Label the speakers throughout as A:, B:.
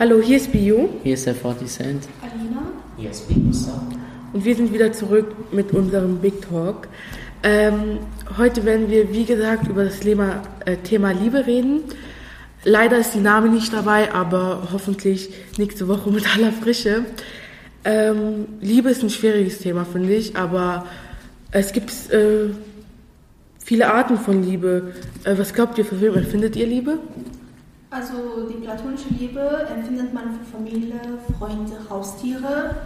A: Hallo, hier ist Bio
B: Hier ist der 40 Cent.
C: Alina?
D: Hier ist Big Muster.
A: und wir sind wieder zurück mit unserem Big Talk. Ähm, heute werden wir, wie gesagt, über das Thema, äh, Thema Liebe reden. Leider ist die Name nicht dabei, aber hoffentlich nächste Woche mit aller Frische. Ähm, Liebe ist ein schwieriges Thema, finde ich, aber es gibt äh, viele Arten von Liebe. Äh, was glaubt ihr, für wen empfindet ihr Liebe?
C: Also die platonische Liebe empfindet man für Familie, Freunde, Haustiere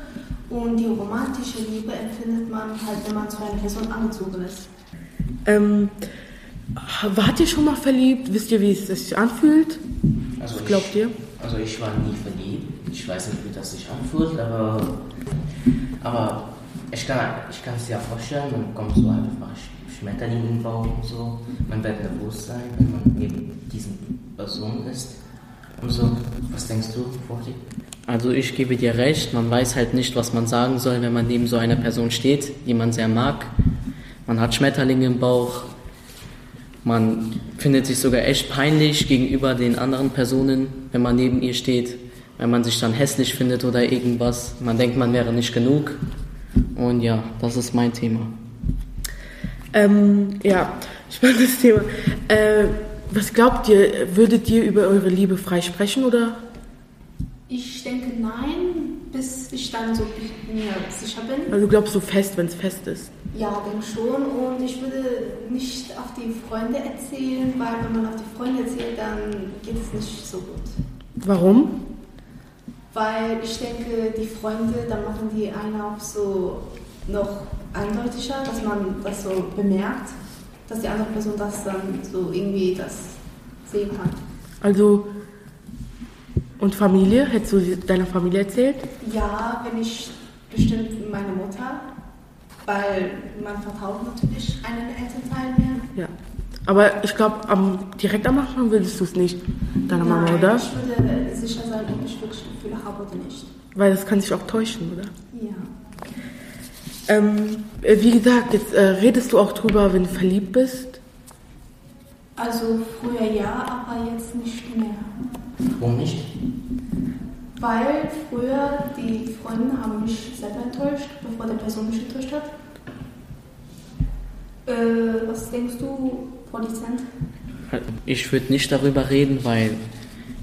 C: und die romantische Liebe empfindet man halt, wenn man zu einer Person angezogen ist.
A: Ähm, wart ihr schon mal verliebt? Wisst ihr, wie es sich anfühlt?
D: Also
A: Was glaubt
D: ich,
A: ihr?
D: Also ich war nie verliebt. Ich weiß nicht, wie das sich anfühlt, aber, aber ich kann ich dir vorstellen, man kommt so einfach Schmetterling im Bauch und so. Man wird nervös sein, wenn man neben diesen Person ist und so. Was denkst du, Forti?
B: Also ich gebe dir recht, man weiß halt nicht, was man sagen soll, wenn man neben so einer Person steht, die man sehr mag. Man hat Schmetterlinge im Bauch. Man findet sich sogar echt peinlich gegenüber den anderen Personen, wenn man neben ihr steht, wenn man sich dann hässlich findet oder irgendwas. Man denkt, man wäre nicht genug. Und ja, das ist mein Thema.
A: Ähm, ja, spannendes Thema. Äh, was glaubt ihr, würdet ihr über eure Liebe frei sprechen oder?
C: Ich denke nein, bis ich dann so mir sicher bin.
A: Also du glaubst so fest, wenn es fest ist?
C: Ja, denke schon. Und ich würde nicht auf die Freunde erzählen, weil wenn man auf die Freunde erzählt, dann geht es nicht so gut.
A: Warum?
C: Weil ich denke, die Freunde, dann machen die einen auch so noch eindeutiger, dass man das so bemerkt, dass die andere Person das dann so irgendwie das sehen kann.
A: Also, und Familie? Hättest du deiner Familie erzählt?
C: Ja, wenn ich bestimmt meine Mutter, weil man vertraut natürlich einen Elternteil mehr.
A: Ja. Aber ich glaube, am, direkt am Anfang würdest du es nicht, deiner Mama, oder?
C: ich würde sicher sein, ob ich wirklich Gefühle habe oder nicht.
A: Weil das kann sich auch täuschen, oder?
C: Ja.
A: Ähm, äh, wie gesagt, jetzt äh, redest du auch drüber, wenn du verliebt bist.
C: Also früher ja, aber jetzt nicht mehr.
D: Warum nicht?
C: Weil früher die Freunde haben mich selber enttäuscht, bevor die Person mich enttäuscht hat. Äh, was denkst du, Produzent?
B: Ich würde nicht darüber reden, weil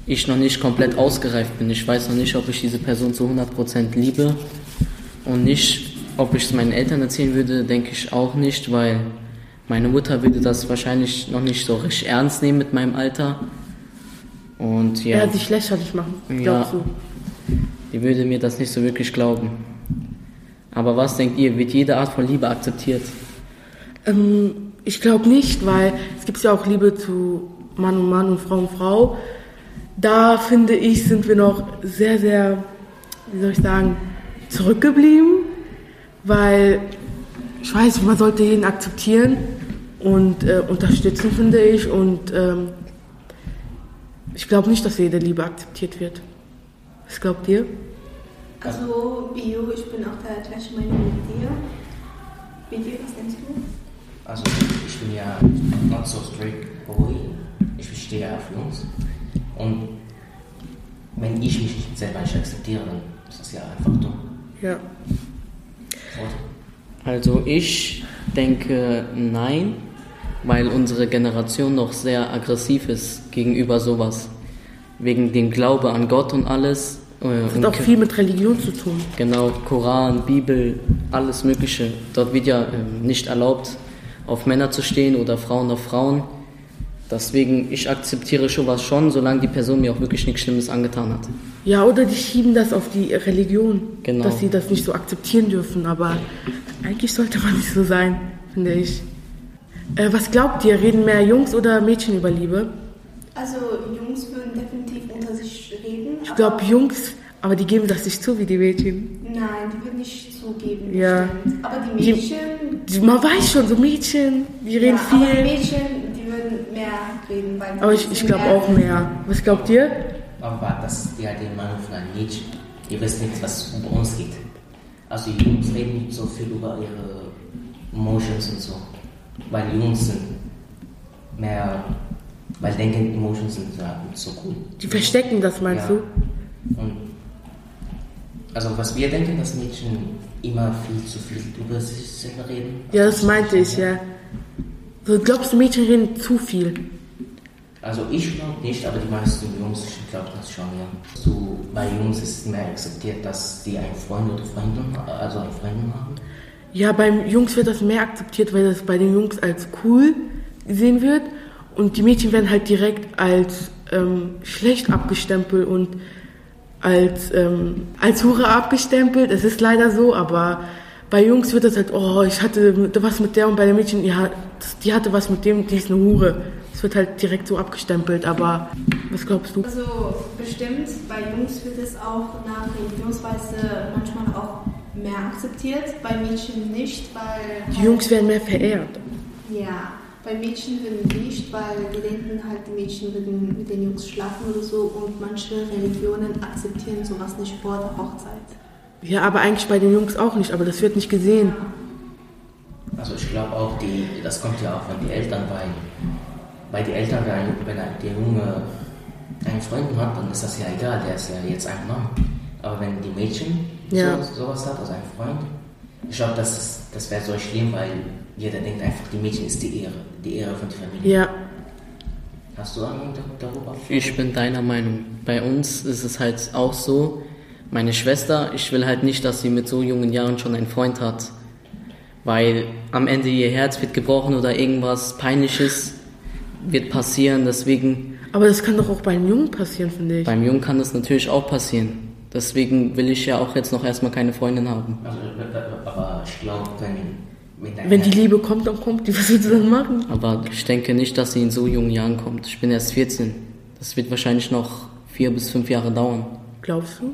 B: ich noch nicht komplett ausgereift bin. Ich weiß noch nicht, ob ich diese Person zu 100% liebe und nicht, ob ich es meinen Eltern erzählen würde, denke ich auch nicht, weil meine Mutter würde das wahrscheinlich noch nicht so richtig ernst nehmen mit meinem Alter. Und ja,
A: Ja, sich lächerlich machen,
B: Ja.
A: glaubst du?
B: die würde mir das nicht so wirklich glauben. Aber was denkt ihr, wird jede Art von Liebe akzeptiert?
A: Ähm, ich glaube nicht, weil es gibt ja auch Liebe zu Mann und Mann und Frau und Frau. Da finde ich, sind wir noch sehr, sehr, wie soll ich sagen, zurückgeblieben, weil ich weiß, man sollte jeden akzeptieren und äh, unterstützen, finde ich. Und ähm, ich glaube nicht, dass jede Liebe akzeptiert wird. Was glaubt ihr?
C: Also, Bio, ich bin auch der gleichen Meinung mit dir. Bio, was denkst du?
D: Also ich bin ja not so strict boy. Ich stehe auf Jungs. Und wenn ich mich nicht selber nicht akzeptiere, dann ist das ja einfach dumm.
A: Ja.
B: Also ich denke nein, weil unsere Generation noch sehr aggressiv ist gegenüber sowas. Wegen dem Glaube an Gott und alles. äh,
A: Das hat auch viel mit Religion zu tun.
B: Genau, Koran, Bibel, alles Mögliche. Dort wird ja ähm, nicht erlaubt, auf Männer zu stehen oder Frauen auf Frauen. Deswegen, ich akzeptiere sowas schon, solange die Person mir auch wirklich nichts Schlimmes angetan hat.
A: Ja, oder die schieben das auf die Religion,
B: Genau.
A: dass sie das nicht so akzeptieren dürfen. Aber eigentlich sollte man nicht so sein, finde ich. Äh, was glaubt ihr, reden mehr Jungs oder Mädchen über Liebe?
C: Also, Jungs würden definitiv unter sich reden.
A: Ich glaube Jungs, aber die geben das nicht zu wie die Mädchen.
C: Nein, die würden nicht zugeben.
A: Ja.
C: Aber die
A: Die-
C: Mädchen.
A: Die- Man weiß schon, so Mädchen, die reden
C: ja, Aber die
A: viel.
C: Mädchen, die würden mehr reden. Weil
A: Aber ich, ich glaube auch mehr. Was glaubt ihr?
D: Aber das ist ja die Meinung von einem Mädchen. Ihr wisst nicht, was über uns geht. Also die Jungs reden nicht so viel über ihre Emotions und so. Weil Jungs sind mehr, weil denken Emotions sind ja so cool.
A: Die verstecken das, meinst
D: Ja.
A: du?
D: Und also was wir denken, dass Mädchen immer viel zu viel über sich selber reden.
A: Ja, das meinte ich, ja. So, glaubst du, Mädchen reden zu viel?
D: Also ich glaube nicht, aber die meisten Jungs, ich glaube das schon, ja. So, bei Jungs ist es mehr akzeptiert, dass die einen Freund oder Freundin, also eine Freundin haben.
A: Ja, beim Jungs wird das mehr akzeptiert, weil das bei den Jungs als cool gesehen wird. Und die Mädchen werden halt direkt als ähm, schlecht abgestempelt und als, ähm, als Hure abgestempelt. Es ist leider so, aber bei Jungs wird das halt, oh, ich hatte was mit der und bei den Mädchen, ja, die hatte was mit dem, die ist eine Hure. Es wird halt direkt so abgestempelt, aber was glaubst du?
C: Also bestimmt, bei Jungs wird es auch nach Religionsweise manchmal auch mehr akzeptiert, bei Mädchen nicht, weil...
A: Die Jungs werden mehr verehrt.
C: Ja, bei Mädchen würden nicht, weil die denken halt, die Mädchen würden mit den Jungs schlafen oder so und manche Religionen akzeptieren sowas nicht vor der Hochzeit.
A: Ja, aber eigentlich bei den Jungs auch nicht, aber das wird nicht gesehen.
D: Also ich glaube auch, die, das kommt ja auch von den Eltern, weil bei den Eltern, wenn, wenn der Junge einen Freund hat, dann ist das ja egal, der ist ja jetzt ein Mann. Aber wenn die Mädchen
A: Ja.
D: so, sowas hat, also ein Freund, ich glaube, das, ist- das wäre so schlimm, weil jeder denkt einfach, die Mädchen ist die Ehre, die Ehre von der Familie.
A: Ja,
D: Hast du Ahnung da- darüber?
B: Ich bin deiner Meinung. Bei uns ist es halt auch so, meine Schwester, ich will halt nicht, dass sie mit so jungen Jahren schon einen Freund hat. Weil am Ende ihr Herz wird gebrochen oder irgendwas Peinliches wird passieren. Deswegen,
A: aber das kann doch auch bei einem Jungen passieren, finde ich.
B: beim Jungen kann das natürlich auch passieren. Deswegen will ich ja auch jetzt noch erstmal keine Freundin haben.
D: Also, aber ich glaube, wenn, wenn,
A: die Liebe kommt, dann kommt die. Was willst du dann machen?
B: Aber ich denke nicht, dass sie in so jungen Jahren kommt. Ich bin erst 14. Das wird wahrscheinlich noch vier bis fünf Jahre dauern.
A: Glaubst du?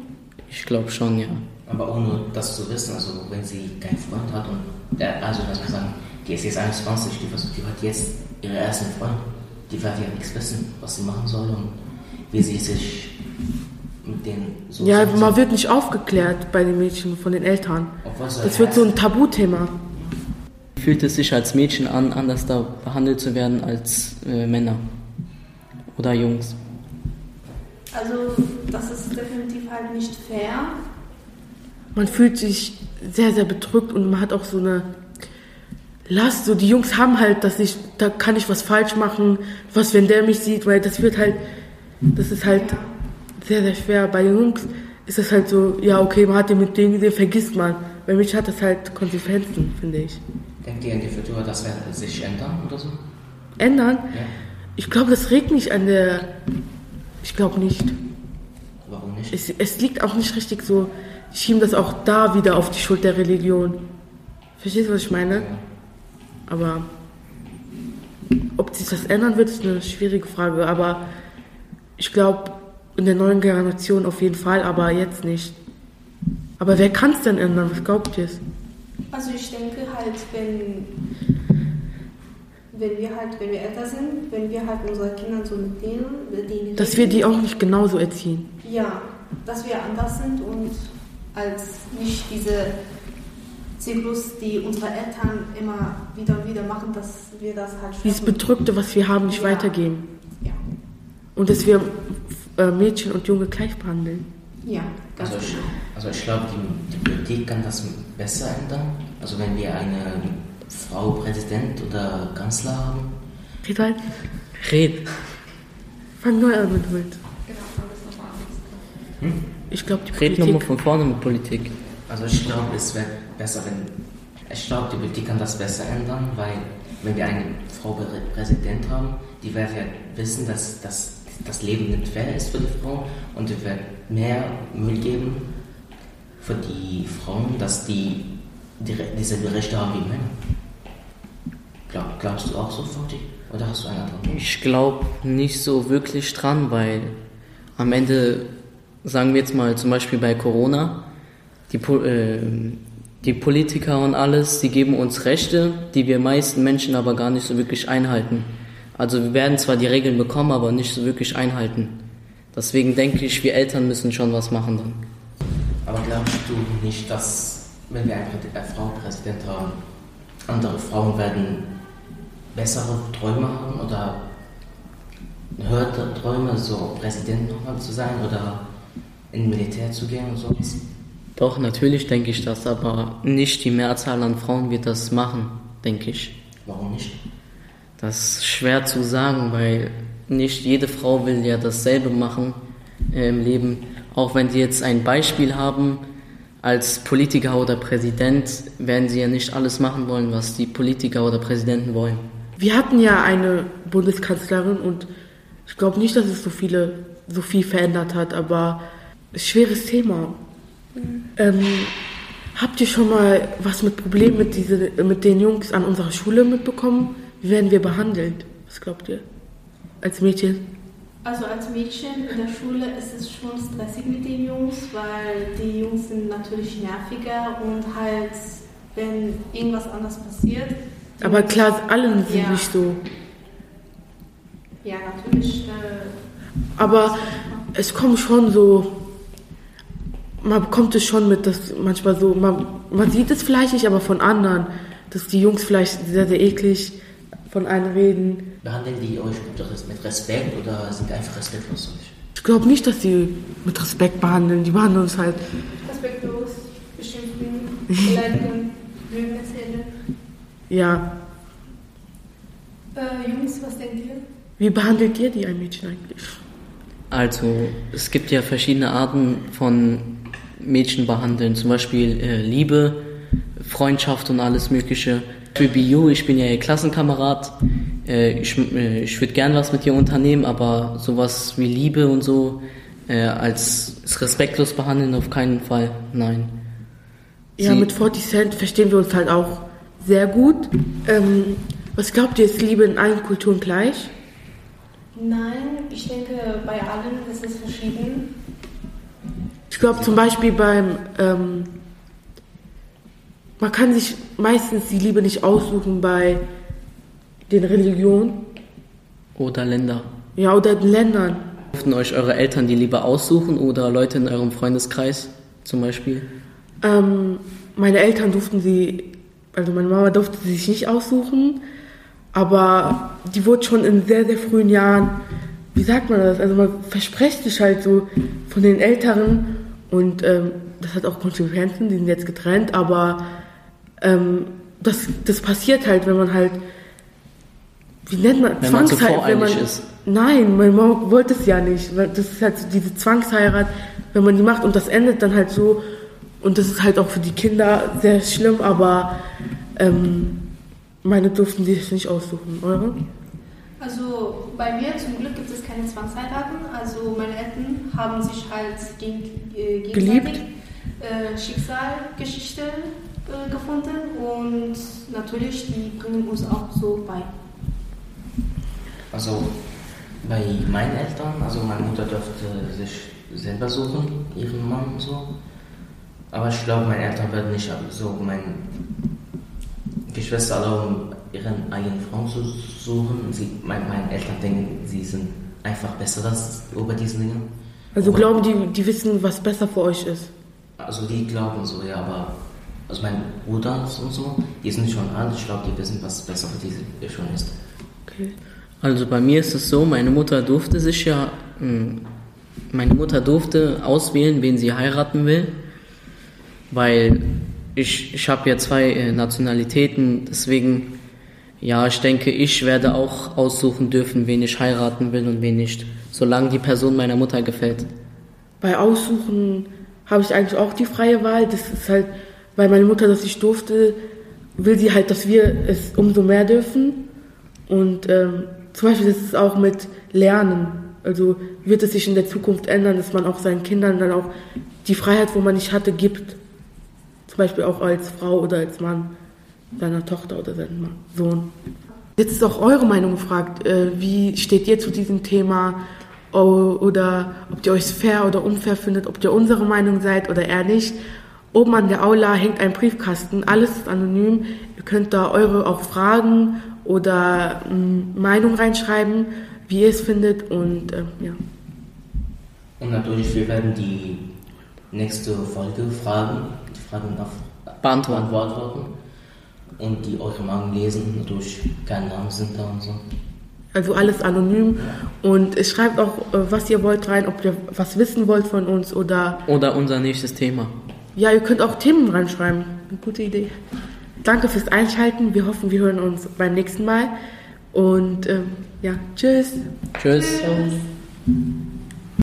B: Ich glaube schon, ja.
D: Aber ohne das zu wissen, also wenn sie keinen Freund hat und der, also lass mal sagen, die ist jetzt 21, die, versucht, die hat jetzt ihren ersten Freund, die wird ja nichts wissen, was sie machen soll und wie sie sich mit den so
A: Ja,
D: so-
A: man wird nicht aufgeklärt bei den Mädchen von den Eltern. Das wird so ein Tabuthema.
B: Fühlt es sich als Mädchen an, anders da behandelt zu werden als äh, Männer oder Jungs?
C: Also das ist definitiv halt nicht fair.
A: Man fühlt sich sehr, sehr bedrückt und man hat auch so eine Last. So die Jungs haben halt, dass ich, da kann ich was falsch machen, was wenn der mich sieht, weil das wird halt, das ist halt sehr, sehr schwer. Bei den Jungs ist das halt so, ja okay, man hat den mit denen gesehen, vergisst man. Bei mich hat das halt Konsequenzen, finde ich.
D: Denkt ihr in der Futur, das wird sich ändern oder so?
A: Ändern?
D: Ja.
A: Ich glaube, das regt nicht an der. Ich glaube nicht.
D: Warum nicht?
A: Es, es liegt auch nicht richtig so. Ich schiebe das auch da wieder auf die Schuld der Religion. Verstehst du, was ich meine?
D: Ja.
A: Aber ob sich das ändern wird, ist eine schwierige Frage. Aber ich glaube, in der neuen Generation auf jeden Fall, aber jetzt nicht. Aber wer kann es denn ändern? Was glaubt ihr?
C: Also ich denke halt, wenn, wenn wir halt, wenn wir älter sind, wenn wir halt unsere Kinder so mit denen, denen
A: Dass wir die auch nicht genauso erziehen.
C: Ja, dass wir anders sind und als nicht diese Zyklus, die unsere Eltern immer wieder und wieder machen, dass wir das halt
A: Dieses. Bedrückte, was wir haben, nicht
C: Ja.
A: weitergeben.
C: Ja,
A: Und dass wir äh, Mädchen und Junge gleich behandeln.
C: ja ganz
D: Also ich,
C: genau.
D: also ich glaube, die, die Politik kann das besser ändern. Also wenn wir eine Frau Präsident oder Kanzler haben,
A: Red halt,
B: Red.
A: fang neu an mit mit.
C: Genau, das nochmal
A: Ich glaube, die
B: Red nochmal
A: Politik.
B: von vorne mit Politik.
D: Also ich glaube, es wäre besser, wenn... Ich glaube, die Politik kann das besser ändern, weil wenn wir eine Frau Prä- Präsident haben, die wird ja wissen, dass, dass das Leben nicht fair ist für die Frau und die wird mehr Müll geben für die Frauen, dass die, die Rechte haben wie Männer. Glaub, glaubst du auch so, Fauti? Oder hast du eine andere Meinung?
B: Ich glaube nicht so wirklich dran, weil am Ende, sagen wir jetzt mal zum Beispiel bei Corona, die, äh, die Politiker und alles, die geben uns Rechte, die wir meisten Menschen aber gar nicht so wirklich einhalten. Also wir werden zwar die Regeln bekommen, aber nicht so wirklich einhalten. Deswegen denke ich, wir Eltern müssen schon was machen dann.
D: Aber glaubst du nicht, dass, wenn wir eine, Frau Präsident haben, andere Frauen werden bessere Träume haben oder höhere Träume, so Präsident nochmal zu sein? Oder in Militär zu gehen und sowas?
B: Doch, natürlich denke ich das, aber nicht die Mehrzahl an Frauen wird das machen, denke ich.
D: Warum nicht?
B: Das ist schwer zu sagen, weil nicht jede Frau will ja dasselbe machen äh, im Leben. Auch wenn sie jetzt ein Beispiel haben, als Politiker oder Präsident werden sie ja nicht alles machen wollen, was die Politiker oder Präsidenten wollen.
A: Wir hatten ja eine Bundeskanzlerin und ich glaube nicht, dass es so viele, so viel verändert hat, aber schweres Thema. Ähm, habt ihr schon mal was mit Problemen mit, diese, mit den Jungs an unserer Schule mitbekommen? Wie werden wir behandelt? Was glaubt ihr? Als Mädchen?
C: Also als Mädchen in der Schule ist es schon stressig mit den Jungs, weil die Jungs sind natürlich nerviger und halt, wenn irgendwas anderes passiert.
A: Aber klar, alle sind
C: Ja.
A: nicht so.
C: Ja, natürlich. Äh,
A: Aber es kommt schon so, man bekommt es schon mit, dass manchmal so, man, man sieht es vielleicht nicht, aber von anderen, dass die Jungs vielleicht sehr, sehr eklig von einem reden.
D: Behandeln die euch mit Respekt oder sind die einfach respektlos euch?
A: Ich glaube nicht, dass sie mit Respekt behandeln. Die behandeln uns halt,
C: respektlos, beschimpfen, beleidigen, Lügen erzählen.
A: ja.
C: Äh, Jungs, was denkt ihr?
A: Wie behandelt ihr die ein Mädchen eigentlich?
B: Also es gibt ja verschiedene Arten von Mädchen behandeln, zum Beispiel äh, Liebe, Freundschaft und alles Mögliche. Für BU, ich bin ja ihr Klassenkamerad, äh, ich, äh, ich würde gern was mit ihr unternehmen, aber sowas wie Liebe und so äh, als respektlos behandeln auf keinen Fall, nein.
A: Ja,
B: Sie-
A: mit 40 Cent verstehen wir uns halt auch sehr gut. Ähm, was glaubt ihr, ist Liebe in allen Kulturen gleich?
C: Nein, ich denke, bei allen ist es verschieden.
A: Ich glaube zum Beispiel beim, ähm, man kann sich meistens die Liebe nicht aussuchen bei den Religionen,
B: Oder Länder.
A: ja, oder den Ländern.
B: Durften euch eure Eltern die Liebe aussuchen oder Leute in eurem Freundeskreis zum Beispiel?
A: Ähm, meine Eltern durften sie, also meine Mama durfte sie sich nicht aussuchen, aber die wurde schon in sehr, sehr frühen Jahren, wie sagt man das, also man verspricht sich halt so von den Älteren und ähm, das hat auch Konsequenzen, die sind jetzt getrennt, aber ähm, das, das passiert halt, wenn man halt, wie nennt man,
B: Wenn man zu
A: Zwangsheirat- wenn man,
B: ist.
A: Nein, meine Mama wollte es ja nicht. Das ist halt so diese Zwangsheirat, wenn man die macht und das endet dann halt so. Und das ist halt auch für die Kinder sehr schlimm, aber ähm, meine durften sich nicht aussuchen. Eure?
C: Also bei mir zum Glück gibt es keine Zwangsheiraten. Also meine Eltern haben sich halt gegen, äh, gegenseitig
A: Geliebt?
C: äh, Schicksalgeschichte äh, gefunden und natürlich die bringen uns auch so bei.
D: Also bei meinen Eltern, also meine Mutter durfte sich selber suchen, ihren Mann und so. Aber ich glaube, meine Eltern werden nicht so meine Geschwister erlauben, ihren eigenen Frauen zu suchen. Sie, mein, meine Eltern denken, sie sind einfach besser das, über diesen Dingen.
A: Also
D: Aber-
A: glauben die, die wissen, was besser für euch ist.
D: Also die glauben so, ja, aber also mein Bruder und so, die sind schon alt, ich glaube, die wissen, was besser für die schon ist.
A: Okay.
B: Also bei mir ist es so, meine Mutter durfte sich ja, mh, meine Mutter durfte auswählen, wen sie heiraten will, weil ich, ich habe ja zwei äh, Nationalitäten, deswegen, ja, ich denke, ich werde auch aussuchen dürfen, wen ich heiraten will und wen nicht, solange die Person meiner Mutter gefällt.
A: Bei Aussuchen habe ich eigentlich auch die freie Wahl. Das ist halt, weil meine Mutter das nicht durfte, will sie halt, dass wir es umso mehr dürfen. Und ähm, zum Beispiel ist es auch mit Lernen. Also wird es sich in der Zukunft ändern, dass man auch seinen Kindern dann auch die Freiheit, wo man nicht hatte, gibt. Zum Beispiel auch als Frau oder als Mann seiner Tochter oder seinem Sohn. Jetzt ist auch eure Meinung gefragt. Äh, wie steht ihr zu diesem Thema? Oder ob ihr euch fair oder unfair findet, ob ihr unsere Meinung seid oder eher nicht. Oben an der Aula hängt ein Briefkasten, alles ist anonym. Ihr könnt da eure auch Fragen oder ähm, Meinung reinschreiben, wie ihr es findet und ähm, ja.
D: Und natürlich, wir werden die nächste Folge Fragen, die Fragen auf
B: Beantworten.
D: beantworten und die eure Meinung lesen. Natürlich, keine Namen sind da und so.
A: Also alles anonym. Und schreibt auch, äh, was ihr wollt rein, ob ihr was wissen wollt von uns oder.
B: Oder unser nächstes Thema.
A: Ja, ihr könnt auch Themen reinschreiben. Eine gute Idee. Danke fürs Einschalten. Wir hoffen, wir hören uns beim nächsten Mal. Und ähm, ja, tschüss.
B: Tschüss.
C: Tschüss.